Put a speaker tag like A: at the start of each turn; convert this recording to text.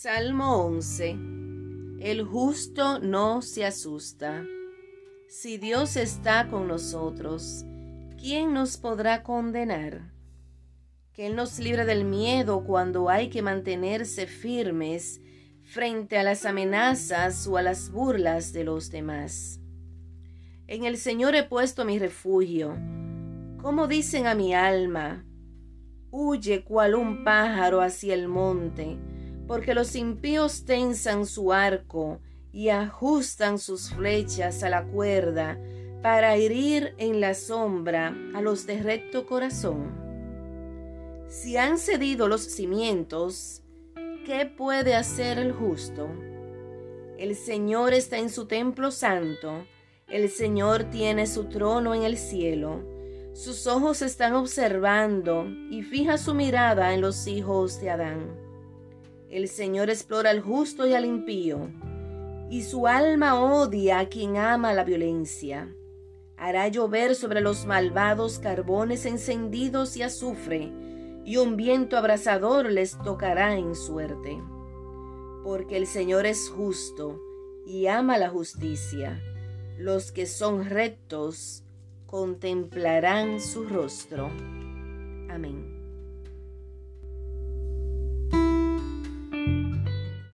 A: Salmo 11. El justo no se asusta. Si Dios está con nosotros, ¿quién nos podrá condenar? Que Él nos libre del miedo cuando hay que mantenerse firmes frente a las amenazas o a las burlas de los demás. En el Señor he puesto mi refugio. Como dicen a mi alma, huye cual un pájaro hacia el monte porque los impíos tensan su arco y ajustan sus flechas a la cuerda para herir en la sombra a los de recto corazón. Si han cedido los cimientos, ¿qué puede hacer el justo? El Señor está en su templo santo, el Señor tiene su trono en el cielo, sus ojos están observando y fija su mirada en los hijos de Adán. El Señor explora al justo y al impío, y su alma odia a quien ama la violencia. Hará llover sobre los malvados carbones encendidos y azufre, y un viento abrasador les tocará en suerte. Porque el Señor es justo y ama la justicia. Los que son rectos contemplarán su rostro. Amén.